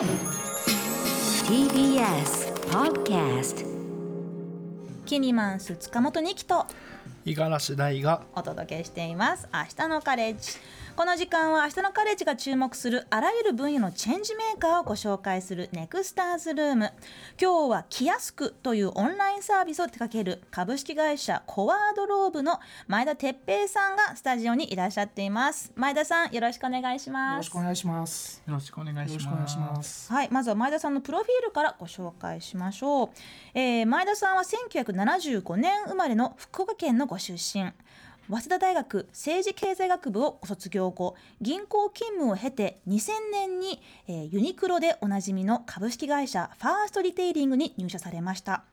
TBS Podcast キニマンス塚本二木と五十嵐大がお届けしています明日のカレッジこの時間は明日のカレッジが注目するあらゆる分野のチェンジメーカーをご紹介するネクスターズルーム今日はキヤスクというオンラインサービスを手掛ける株式会社コワードローブの前田哲平さんがスタジオにいらっしゃっています前田さんよろしくお願いしよますろしくお願いします。よろしくお願いしま。す。はい、まずは前田さんのプロフィールからご紹介しましょう、えー前田さんは1975年生まれの福岡県のご出身。早稲田大学政治経済学部をご卒業後銀行勤務を経て2000年に、えーユニクロでおなじみの株式会社ファーストリテイリングに入社されました。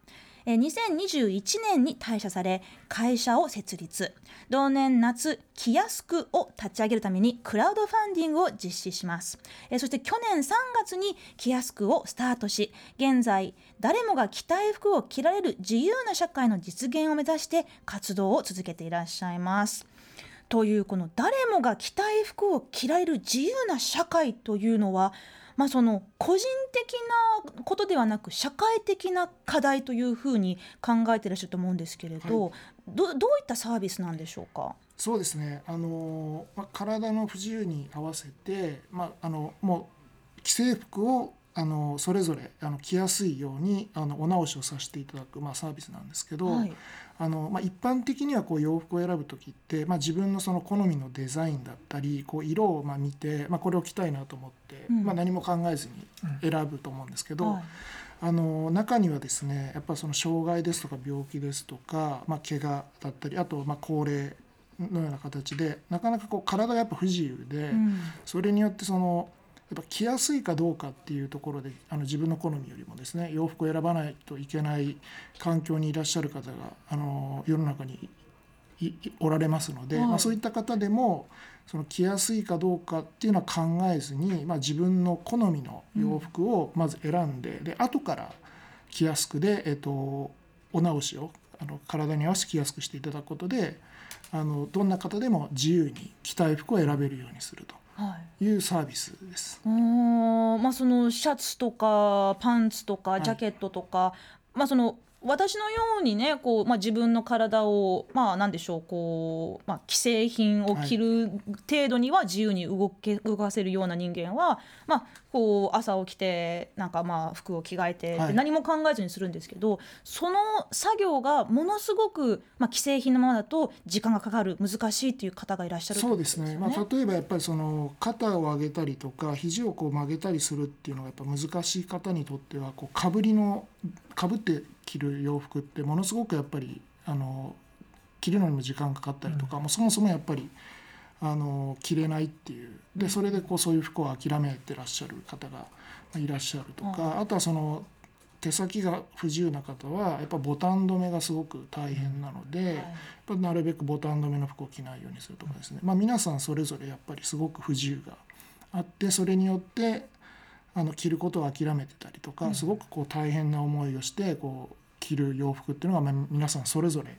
え2021年に退社され会社を設立同年夏キヤスクを立ち上げるためにクラウドファンディングを実施します。そして去年3月にキヤスクをスタートし現在誰もが着たい服を着られる自由な社会の実現を目指して活動を続けていらっしゃいます。というこの誰もが着たい服を着られる自由な社会というのは、まあ、その個人的なことではなく社会的な課題というふうに考えていらっしゃると思うんですけれど、どどういったサービスなんでしょうか？そうですね。あのまあ体の不自由に合わせて、まああのもう既製服をあのそれぞれあの着やすいようにあのお直しをさせていただくまあサービスなんですけど、はい。あのまあ一般的にはこう洋服を選ぶ時って、まあ自分のその好みのデザインだったり、こう色をまあ見て、まあこれを着たいなと思って、うん。まあ何も考えずに選ぶと思うんですけど。はい。あの中にはですねやっぱその障害ですとか病気ですとか、まあ、怪我だったりあとまあ高齢のような形でなかなかこう体がやっぱ不自由で、うん。それによってそのやっぱ着やすいかどうかっていうところであの自分の好みよりもですね洋服を選ばないといけない環境にいらっしゃる方があの世の中におられますので、はい。まあ、そういった方でもその着やすいかどうかっていうのは考えずに、まあ、自分の好みの洋服をまず選んで,、で後から着やすくで、えっとお直しをあの体に合わせて着やすくしていただくことであのどんな方でも自由に着たい服を選べるようにするはいとい。うサービスです。うーんまあそのシャツとかパンツとかい。ジャケットとか、まあその私のようにねこう、まあ、自分の体をまあなんでしょうこう、まあ、既製品を着る程度には自由に動け動かせるような人間は、まあ、こう朝起きてなんかまあ服を着替えて、何も考えずにするんですけどその作業がものすごく、まあ、既製品のままだと時間がかかる難しいっていう方がいらっしゃるそうですね、まあ、例えばやっぱりその肩を上げたりとか肘をこう曲げたりするっていうのがやっぱ難しい方にとってはこうかぶりのかぶって着る洋服ってものすごくやっぱりあの着るのにも時間かかったりとか、もうそもそもやっぱりあの着れないっていう。でそれでこうそういう服を諦めてらっしゃる方がいらっしゃるとか、あとはその手先が不自由な方はやっぱボタン止めがすごく大変なので、やっぱなるべくボタン止めの服を着ないようにするとかですね、まあ、皆さんそれぞれやっぱりすごく不自由があってそれによってあの着ることを諦めてたりとか、すごくこう大変な思いをしてこう着る洋服っていうのがまあ皆さんそれぞれ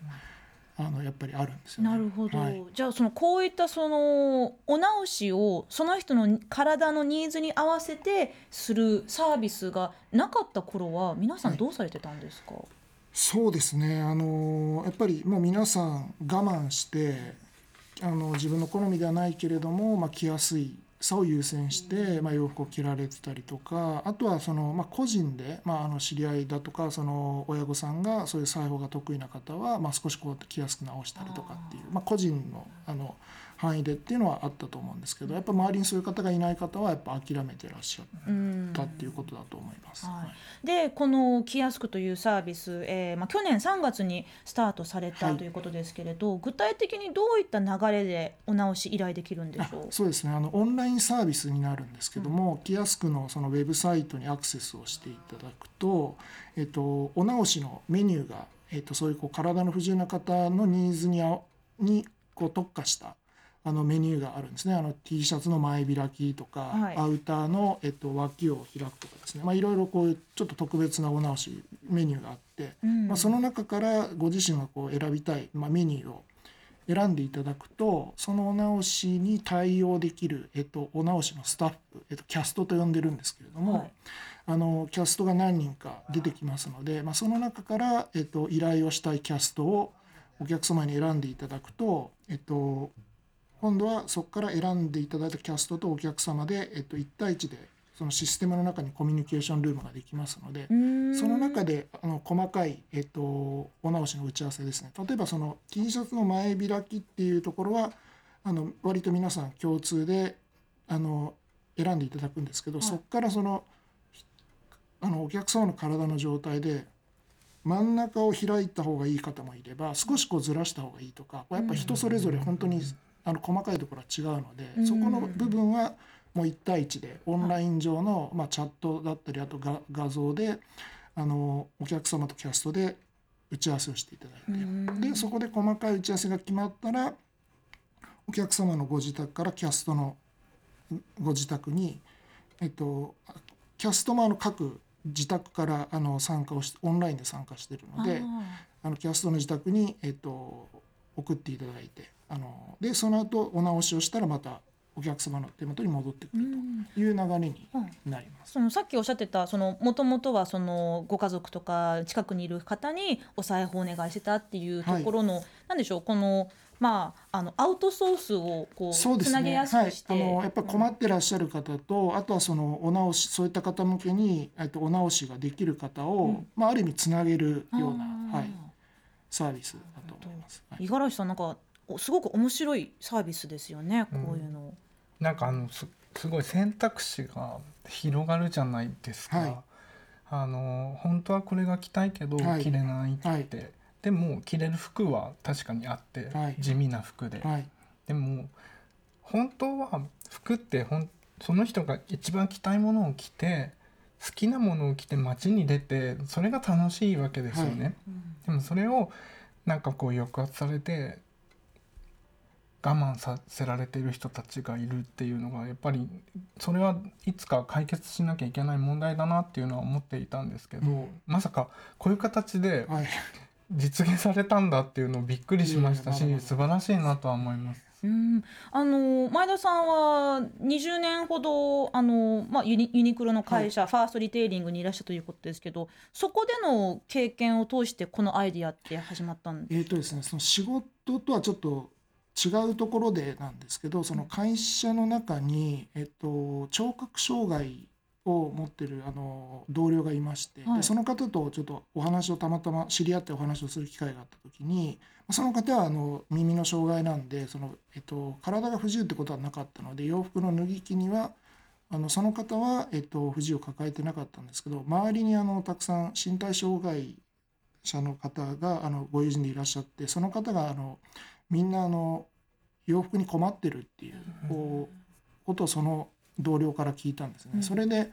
あのやっぱりあるんですよね。なるほど、はい。じゃあそのこういったそのお直しをその人の体のニーズに合わせてするサービスがなかった頃は皆さんどうされてたんですか、そうですね。あのやっぱりもう皆さん我慢してあの自分の好みではないけれども、まあ、着やすいさを優先して、まあ、洋服を着られてたりとかあとはその、まあ、個人で、まあ、あの知り合いだとかその親御さんがそういう裁縫が得意な方は、まあ、少しこう着やすく直したりとかっていうまあ、個人のあの範囲でっていうのはあったと思うんですけどやっぱ周りにそういう方がいない方はやっぱ諦めてらっしゃうんったっていうことだと思います。はい、でこの「キヤスク」というサービス、えーまあ、去年3月にスタートされたはい。ということですけれど、具体的にどういった流れでお直し依頼できるんでしょう？あそうですね。あのオンラインサービスになるんですけども、キヤスクのそのウェブサイトにアクセスをしていただくと、えっと、お直しのメニューが、えっと、そういうこう体の不自由な方のニーズにあにこう特化したあのメニューがあるんですね。あの T シャツの前開きとか、はい。アウターの、えっと、脇を開くとかですね、まあ、いろいろこういうちょっと特別なお直しメニューがあって、うん。まあ、その中からご自身がこう選びたい、まあ、メニューを選んでいただくとそのお直しに対応できる、えっと、お直しのスタッフ、えっと、キャストと呼んでるんですけれども、はい。あのキャストが何人か出てきますので、まあ、その中から、えっと、依頼をしたいキャストをお客様に選んでいただくと、えっと、今度はそこから選んでいただいたキャストとお客様で、えっと、1対1でそのシステムの中にコミュニケーションルームができますので、その中であの細かい、えっと、お直しの打ち合わせですね。例えばその T シャツの前開きっていうところはあの割と皆さん共通であの選んでいただくんですけど、はい。そこからそのあのお客様の体の状態で真ん中を開いた方がいい方もいれば少しこうずらした方がいいとかやっぱ人それぞれ本当にあの細かいところは違うので、うん。そこの部分はもう1対1でオンライン上の、まあ、チャットだったりあと画画像であのお客様とキャストで打ち合わせをしていただいて、うん。でそこで細かい打ち合わせが決まったらお客様のご自宅からキャストのご自宅に、えっと、キャストもあの各自宅からあの参加をしオンラインで参加しているのであのキャストの自宅に、えっと、送っていただいてあのでその後お直しをしたらまたお客様の手元に戻ってくるという流れになります。そのさっきおっしゃってたそのもともとはそのご家族とか近くにいる方にお裁縫お願いしてたっていうところの、なんでしょうこのまああのアウトソースをこうそうですね。つなげやすくして、はい、あのやっぱり困ってらっしゃる方と、あとはそのお直しそういった方向けにえっとお直しができる方を、うん。まあある意味つなげるようなはい。サービスだと思います。はい。五十嵐さんなんかおすごく面白いサービスですよねうん。こういうの。なんかあのすすごい選択肢が広がるじゃないですか、はい。あの本当はこれが着たいけどはい。着れないって、はい。でも着れる服は確かにあって、はい。地味な服で、はい。でも本当は服ってほんその人が一番着たいものを着て好きなものを着て街に出てそれが楽しいわけですよね、でもそれをなんかこう抑圧されて我慢させられている人たちがいるっていうのがやっぱりそれはいつか解決しなきゃいけない問題だなっていうのは思っていたんですけど、うん。まさかこういう形ではい。実現されたんだっていうのをびっくりしましたし素晴らしいなとは思います。うん、あの前田さんは20年ほどあの、まあ、ユニユニクロの会社、ファーストリテイリングにいらっしゃるということですけどそこでの経験を通してこのアイディアって始まったんですえーとですね、その仕事とはちょっと違うところでなんですけどその会社の中に、えっと、聴覚障害を持ってるあの同僚がいまして、はい。でその方とちょっとお話をたまたま知り合ってお話をする機会があった時にその方はあの耳の障害なんでその、えっと、体が不自由ってことはなかったので洋服の脱ぎ着にはあのその方は、えっと、不自由を抱えてなかったんですけど周りにあのたくさん身体障害者の方があのご友人でいらっしゃってその方があのみんなあの洋服に困ってるっていうこうことをその同僚から聞いたんですね。うん。それで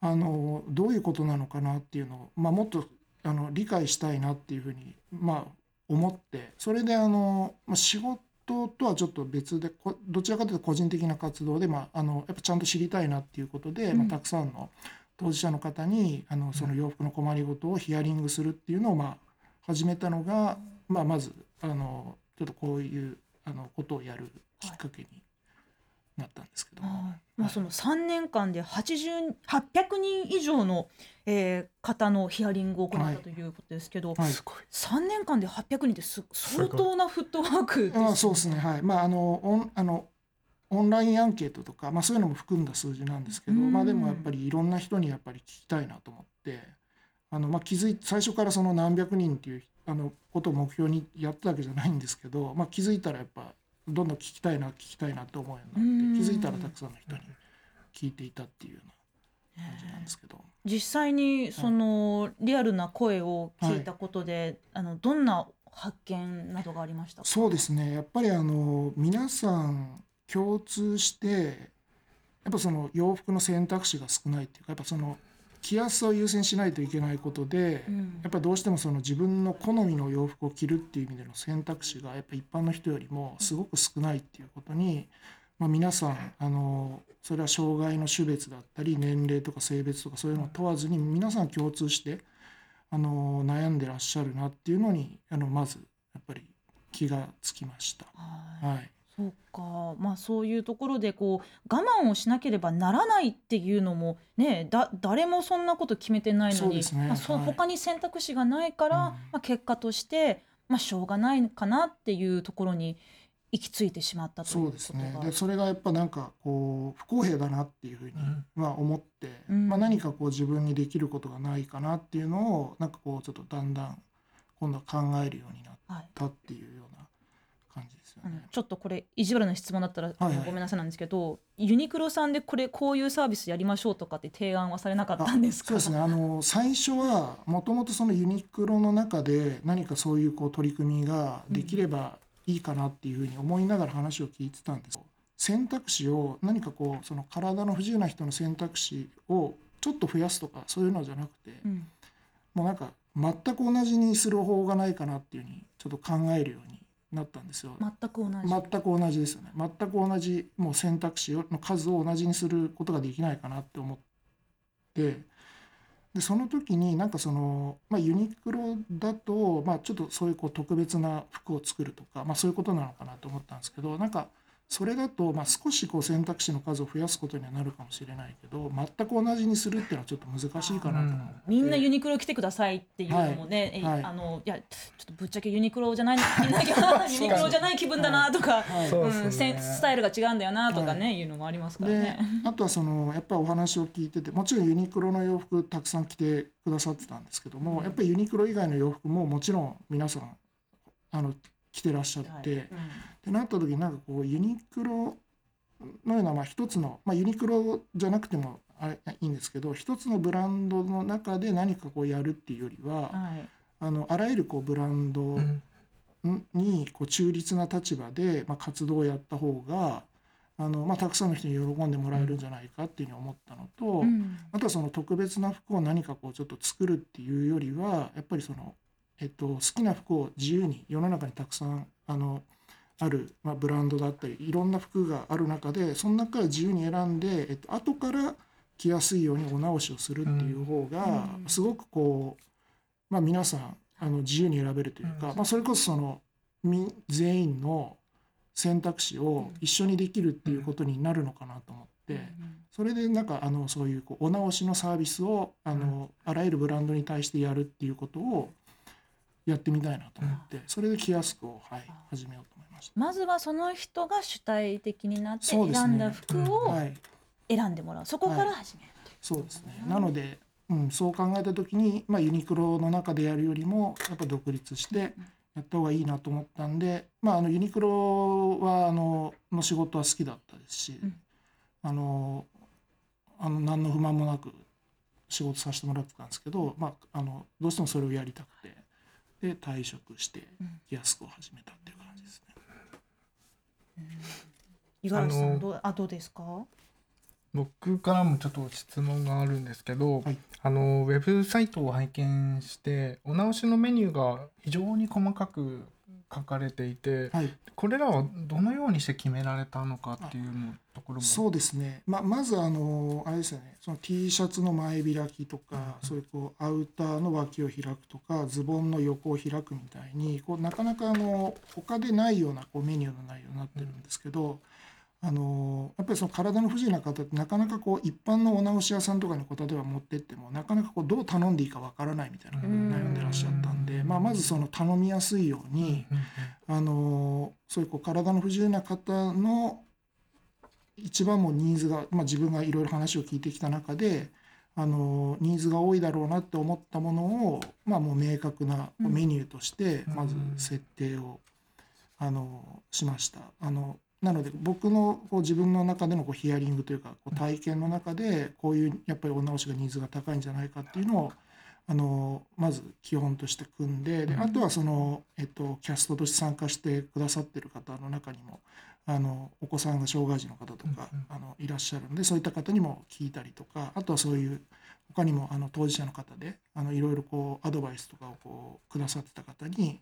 あのどういうことなのかなっていうのを、まあ、もっとあの理解したいなっていうふうに、まあ、思ってそれであの、まあ、仕事とはちょっと別でこどちらかというと個人的な活動で、まあ、あのやっぱちゃんと知りたいなっていうことで、まあ、うんたくさんの当事者の方にあのその洋服の困りごとをヒアリングするっていうのを、まあ、始めたのが、まあ、まずあのちょっとこういうあのことをやるきっかけになったんですけど。も。はい。まあ、その3年間で80 800人以上の、えー方のヒアリングを行ったということですけど、はい。すごい。3年間で800人ってす相当なフットワークですよあそうですね、はい。まあ、あのオンあのオンラインアンケートとか、まあ、そういうのも含んだ数字なんですけど、うん。まあ、でもやっぱりいろんな人にやっぱり聞きたいなと思ってあの、まあ、気づい最初からその何百人っていうあのことを目標にやったわけじゃないんですけど、まあ、気づいたらやっぱどんどん聞きたいな聞きたいなと思うようになってうん。気づいたらたくさんの人に聞いていたっていうような感じなんですけど。実際にそのリアルな声を聞いたことで、あのどんな発見などがありましたか？そうですね。やっぱりあの皆さん共通してやっぱその洋服の選択肢が少ないっていうかやっぱその着やすさを優先しないといけないことで、うん。やっぱどうしてもその自分の好みの洋服を着るっていう意味での選択肢がやっぱ一般の人よりもすごく少ないっていうことに、まあ、皆さんあのそれは障害の種別だったり年齢とか性別とかそういうのを問わずに皆さん共通してあの悩んでらっしゃるなっていうのにあのまずやっぱり気がつきました。はい。はい、そうか、まあそういうところでこう我慢をしなければならないっていうのもね、だ誰もそんなこと決めてないのに、そうですね。まあそうはい。他に選択肢がないから、うん。まあ結果としてまあしょうがないかなっていうところに行き着いてしまったということそうですね。が。でそれがやっぱなんかこう不公平だなっていうふうに、うん。まあ、思って、うん。まあ、何かこう自分にできることがないかなっていうのをなんかこうちょっとだんだん今度は考えるようになっはいたっていうような感じですよね。ちょっとこれ意地悪な質問だったら、あのはいはい。ごめんなさいなんですけどユニクロさんでこれこういうサービスやりましょうとかって提案はされなかったんですか？そうですね。あの最初はもともとそのユニクロの中で何かそういうこう取り組みができればいいかなっていうふうに思いながら話を聞いてたんです。選択肢を何かこうその体の不自由な人の選択肢をちょっと増やすとかそういうのじゃなくて、うん。もうなんか全く同じにする方法がないかなっていうふうにちょっと考えるようになったんですよ。全く同じ。全く同じですよね全く同じもう選択肢の数を同じにすることができないかなって思ってでその時になんかその、まあ、ユニクロだと、まあ、ちょっとそういうこう特別な服を作るとか、まあ、そういうことなのかなと思ったんですけどなんかそれだと、まあ、少しこう選択肢の数を増やすことにはなるかもしれないけど全く同じにするっていうのはちょっと難しいかなと思って。みんなユニクロ来てくださいっていうのもね、えはい。あのいやちょっとぶっちゃけユニクロじゃない ユニクロじゃない気分だなとか、はい。そうう。ん、ねスタイルが違うんだよなとかね、、はい。うのもありますからでね。あとはそのやっぱりお話を聞いててもちろんユニクロの洋服たくさん着てくださってたんですけども、やっぱりユニクロ以外の洋服ももちろん皆さんあの着てらっしゃって、はい。ってなった時になんかこうユニクロのようなまあ一つの、まあ、ユニクロじゃなくてもあれいいんですけど一つのブランドの中で何かこうやるっていうよりは、はい。あのあらゆるこうブランドうん。にこう中立な立場で、まあ、活動をやった方があの、まあ、たくさんの人に喜んでもらえるんじゃないかっていうふうに思ったのと、うんあとはその特別な服を何かこうちょっと作るっていうよりはやっぱりその、えっと、好きな服を自由に世の中にたくさんあのある、まあ、ブランドだったりいろんな服がある中でその中から自由に選んで、えっと後から着やすいようにお直しをするっていう方がうん。すごくこう、まあ、皆さんあの自由に選べるというか、うん。まあ、それこそそのみ全員の選択肢を一緒にできるっていうことになるのかなと思って。それでなんかあのそういうこうお直しのサービスをあの、あらゆるブランドに対してやるっていうことをやってみたいなと思って、それでキヤスクを、はい、始めようと思いました。まずはその人が主体的になって選んだ服をはい、選んでもらう。そこから始めるというそうですね。なので、うん、そう考えた時に、まあ、ユニクロの中でやるよりもやっぱ独立してやった方がいいなと思ったんで、まあ、あのユニクロはあのの仕事は好きだったですし、うん。あのあの何の不満もなく仕事させてもらってたんですけど、まあ、あのどうしてもそれをやりたくてで退職してうん。キヤスクを始めたっていう感じですね。五十嵐さんどうあどうですか？僕からもちょっと質問があるんですけど、はい。あのウェブサイトを拝見してお直しのメニューが非常に細かく書かれていて、はい。これらはどのようにして決められたのかっていうのところも。そうですね、ままずあのあれですよね。その T シャツの前開きとか、そういうこうアウターの脇を開くとかズボンの横を開くみたいにこうなかなかあの他でないようなこうメニューの内容になってるんですけど、あのやっぱりその体の不自由な方ってなかなかこう一般のお直し屋さんとかにこう例えば持ってってもなかなかこうどう頼んでいいかわからないみたいな悩んでらっしゃったん。で、まあ、まずその頼みやすいように、あのそういうこう体の不自由な方の一番もうニーズが、まあ、自分がいろいろ話を聞いてきた中であのニーズが多いだろうなって思ったものを、まあ、もう明確なメニューとしてうん。まず設定を、あのしました。あのなので僕のこう自分の中でのこうヒアリングというかこう体験の中でこういうやっぱりお直しがニーズが高いんじゃないかっていうのをあのまず基本として組んでであとはその、えっと、キャストとして参加してくださってる方の中にもあのお子さんが障害児の方とかあのいらっしゃるんでそういった方にも聞いたりとかあとはそういう他にもあの当事者の方であのいろいろこうアドバイスとかをこうくださってた方に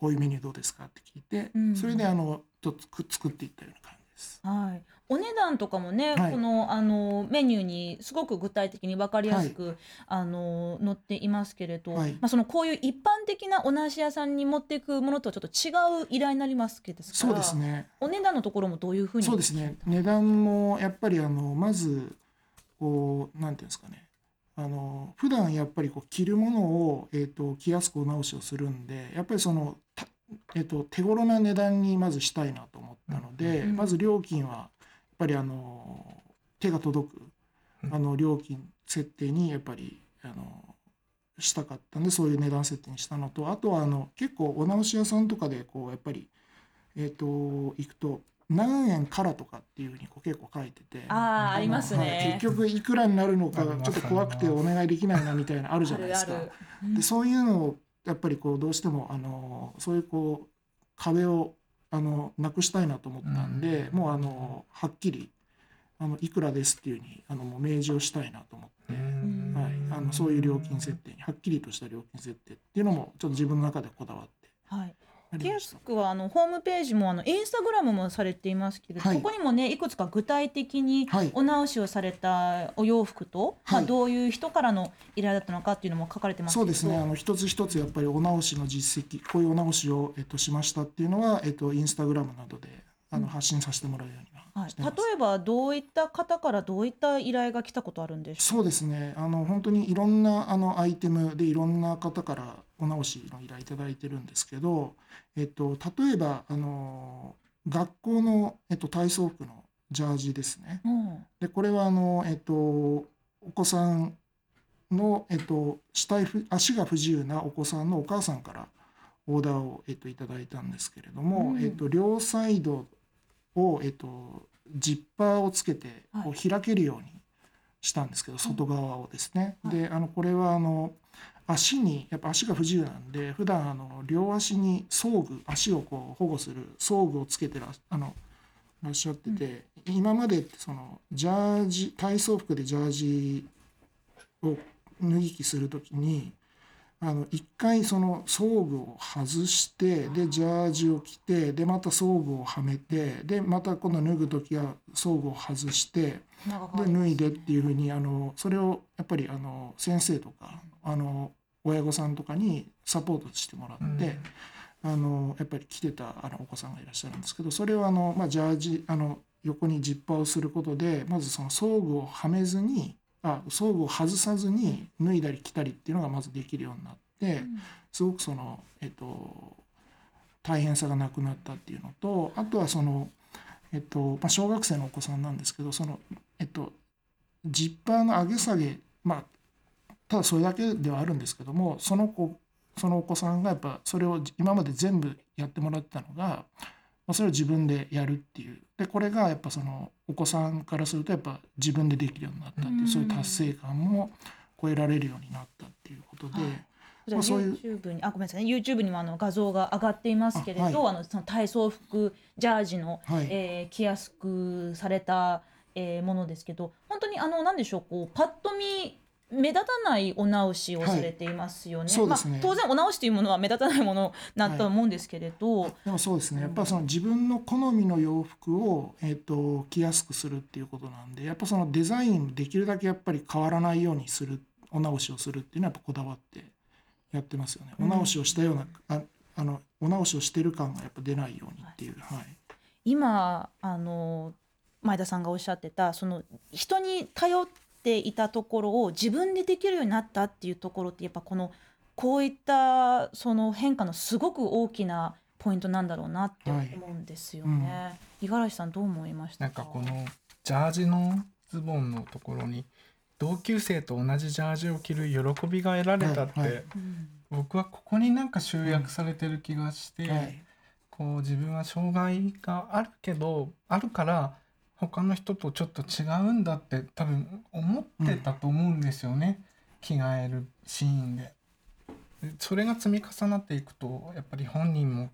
こういうメニューどうですか？って聞いて、うんそれであのとつく作っていったような感じでです。はい、お値段とかもね、はいこのあのメニューにすごく具体的に分かりやすく、あの載っていますけれど、はいまあ、そのこういう一般的なお梨屋さんに持っていくものとはちょっと違う依頼になりますけどそうですね。お値段のところもどういうふうにそうですね。値段もやっぱりあのまずこうなんていうんですかね。あの普段やっぱりこう着るものをえっ、と着やすくお直しをするんで、やっぱりそのたえっ、と手頃な値段にまずしたいなと思ったので、うん。まず料金はやっぱりあの手が届くあの料金設定にやっぱりあのしたかったんでそういう値段設定にしたのとあとはあの結構お直し屋さんとかでこうやっぱりえっ、と行くと何円からとかっていうふうにこう結構書いてて。あーありますね。はい。結局いくらになるのかちょっと怖くてお願いできないなみたいなあるじゃないですか。あるある。でそういうのをやっぱりこうどうしてもあのそういうこう壁をあのなくしたいなと思ったんで、うん。もうあのはっきりあのいくらですっていうふうにあのもう明示をしたいなと思って、ん。はい、あのそういう料金設定にはっきりとした料金設定っていうのもちょっと自分の中でこだわって。はいやりました。キヤス。クはあのホームページもあのインスタグラムもされていますけれど、はい。ここにもねいくつか具体的にはい。お直しをされたお洋服と、まあ、はい。どういう人からの依頼だったのかっていうのも書かれてますけどそうですね。あの一つ一つやっぱりお直しの実績こういうお直しを、えっと、しましたっていうのは、えっと、インスタグラムなどであの発信させてもらうようには、はいしてます。例えばどういった方からどういった依頼が来たことあるんでしょそうですね。あの本当にいろんなあのアイテムでいろんな方からお直しの依頼いただいてるんですけど、えっと、例えばあの学校の、えっと、体操服のジャージですね。う、うん。でこれはあの、えっと、お子さんの、えっと、死体不足が不自由なお子さんのお母さんからオーダーを、えっと、いただいたんですけれども、うん。えっと、両サイドを、えっと、ジッパーをつけてこう開けるようにしたんですけど、外側をですね。はい。であのこれはあの足にやっぱ足が不自由なんで普段あの両足に装具足をこう保護する装具をつけてらあのらっしゃってて、今までってそのジャージ体操服でジャージを脱ぎ着する時にあの一回その装具を外してでジャージを着てでまた装具をはめてでまた今度脱ぐ時は装具を外してで脱いでっていうふうにあのそれをやっぱりあの先生とかあの親御さんとかにサポートしてもらって、あのやっぱり来てたあのお子さんがいらっしゃるんですけどそれをあの、まあ、ジャージあの横にジッパーをすることでまずその装具をはめずにあ装具を外さずに脱いだり着たりっていうのがまずできるようになってすごくそのえっと大変さがなくなったっていうのとあとはそのえっとまあ、小学生のお子さんなんですけどそのえっとジッパーの上げ下げまあただそれだけではあるんですけどもその子そのお子さんがやっぱそれを今まで全部やってもらってたのが、まあ、それを自分でやるっていう。でこれがやっぱそのお子さんからするとやっぱ自分でできるようになったっていううん。そういう達成感も超えられるようになったっていうことで。はい。まあそういう YouTube にあごめんなさいね。YouTube にもあの画像が上がっていますけれどあ、あはい。のその体操服ジャージの、はい。えー着やすくされた、えーものですけど本当にあのなんでしょうこうパッと見目立たないお直しをされていますよね。そうですね。まあ、当然お直しというものは目立たないものだと思うんですけれど、でもそうですね。やっぱその自分の好みの洋服を、えー、と着やすくするっていうことなんでやっぱそのデザインできるだけやっぱり変わらないようにするお直しをするっていうのはやっぱこだわってやってますよね。お直しをしたような、ああのお直しをしてる感がやっぱ出ないようにっていう、はい。今あの前田さんがおっしゃってたその人に頼っていたところを自分でできるようになったっていうところってやっぱこのこういったその変化のすごく大きなポイントなんだろうなって思うんですよね。五十嵐さんどう思いましたなんかこのジャージのズボンのところに同級生と同じジャージを着る喜びが得られたって、はい。はい。うん僕はここになんか集約されてる気がして、はい。こう自分は障害があるけどあるから他の人とちょっと違うんだって多分思ってたと思うんですよね、着替えるシーンで。でそれが積み重なっていくとやっぱり本人も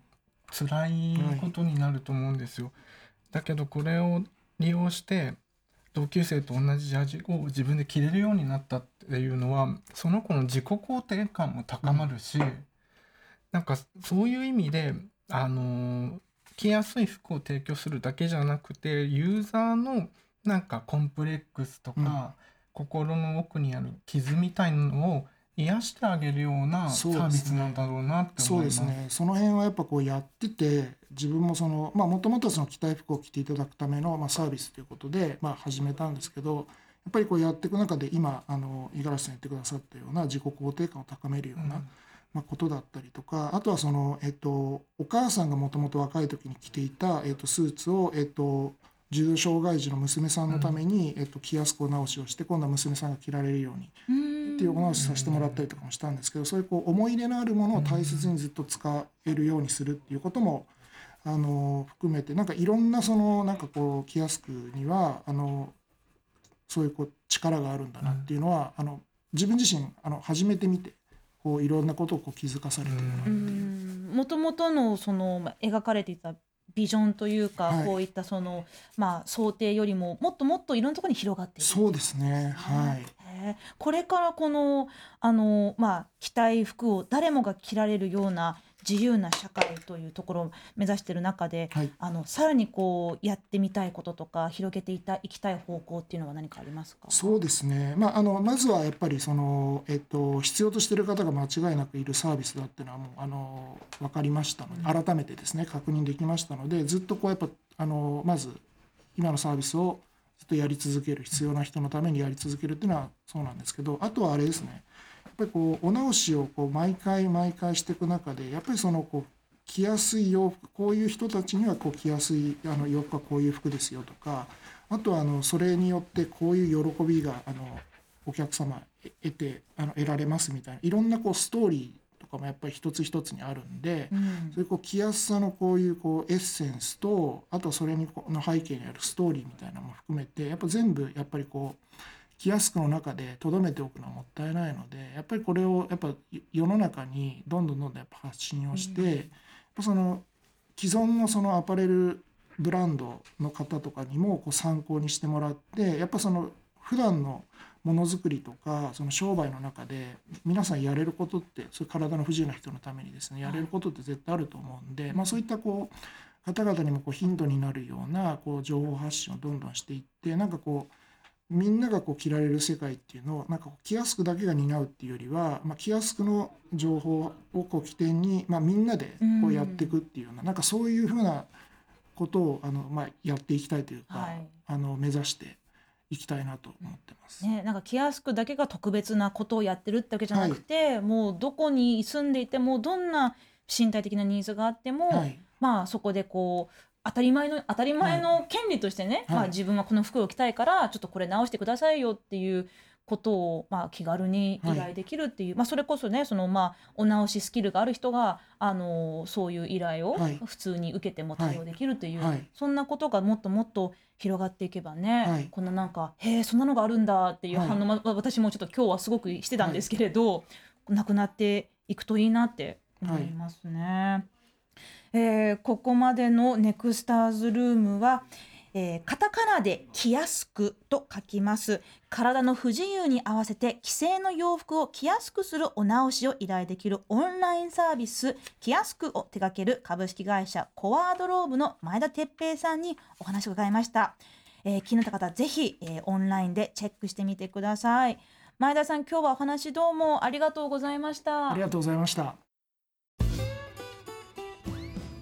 辛いことになると思うんですよ。だけどこれを利用して同級生と同じジャージを自分で着れるようになったっていうのはその子の自己肯定感も高まるし、なんかそういう意味であのー着やすい服を提供するだけじゃなくてユーザーのなんかコンプレックスとか、うん。心の奥にある傷みたいなのを癒してあげるようなサービスなんだろうなってそうで思います。す。ね。その辺はやっぱこうやってて自分もそのまあもともとはその着たい服を着ていただくためのまあサービスということでまあ始めたんですけどやっぱりこうやっていく中で今あの五十嵐さん言ってくださったような自己肯定感を高めるような、うんまあ、ことだったりとかあとはその、えっと、お母さんがもともと若い時に着ていた、えっと、スーツを、えっと、重度障害児の娘さんのために、えっと、着やすくお直しをして今度は娘さんが着られるようにっていうお直しさせてもらったりとかもしたんですけどそういうこう思い入れのあるものを大切にずっと使えるようにするっていうこともあの含めてなんかいろんなそのなんかこう着やすくにはあのそういうこう力があるんだなっていうのは、あの自分自身あの初めて見てこういろんなことをこう気づかされてるなもともとのそのまあ描かれていたビジョンというか、はい。こういったそのまあ想定よりももっともっといろんなところに広がっているそうですね。はい。これからこのあのまあ着たい服を誰もが着られるような自由な社会というところを目指している中で、はい。あのさらにこうやってみたいこととか広げていたいきたい方向っていうのは何かありますか？そうですね、まあ、あのまずはやっぱりその、えっと、必要としている方が間違いなくいるサービスだっていうのはもうあの分かりましたので改めてですね確認できましたのでずっとこうやっぱあのまず今のサービスをずっとやり続ける必要な人のためにやり続けるっていうのはそうなんですけどあとはあれですねぱりこうお直しをこう毎回毎回していく中でやっぱりそのこう着やすい洋服こういう人たちにはこう着やすいあの洋服はこういう服ですよとかあとはあのそれによってこういう喜びがあのお客様え得てあの得られますみたいないろんなこうストーリーとかもやっぱり一つ一つにあるんで、うん。そういうこう着やすさのこういうこうエッセンスとあとそれにこの背景にあるストーリーみたいなのも含めてやっぱ全部やっぱりこう着やすくの中で留めておくのはもったいないのでやっぱりこれをやっぱ世の中にどんどんどんどんやっぱ発信をして、やっぱその既存のそのアパレルブランドの方とかにもこう参考にしてもらってやっぱその普段のものづくりとかその商売の中で皆さんやれることってそういう体の不自由な人のためにですねやれることって絶対あると思うんで、まあ、そういったこう方々にもこうヒントになるようなこう情報発信をどんどんしていってなんかこうみんながこう着られる世界っていうのをなんかこう着やすくだけが担うっていうよりは、まあ、着やすくの情報をこう起点に、まあ、みんなでこうやっていくっていうような,、なんかそういうふうなことをあの、まあ、やっていきたいというか、はい。あの目指していきたいなと思ってます。ね、なんか着やすくだけが特別なことをやってるってわけじゃなくて、もうどこに住んでいてもどんな身体的なニーズがあっても、はい。まあそこでこう当たり前の当たり前の権利としてね、はい。まあ、自分はこの服を着たいからちょっとこれ直してくださいよっていうことを、まあ、気軽に依頼できるっていう、まあ、それこそねその、まあ、お直しスキルがある人があのそういう依頼をはい。普通に受けても対応できるという、はい。そんなことがもっともっと広がっていけばね、はい。こんななんか「へえそんなのがあるんだ」っていうはい。反応、ま私もちょっと今日はすごくしてたんですけれど、なくなっていくといいなって思いますね。えーここまでのネクスターズルームは、えーカタカナで着やすくと書きます。体の不自由に合わせて既製の洋服を着やすくするお直しを依頼できるオンラインサービス着やすくを手掛ける株式会社コワードローブの前田哲平さんにお話を伺いました、えー気になった方ぜひ、えーオンラインでチェックしてみてください。前田さん今日はお話どうもありがとうございました。ありがとうございました。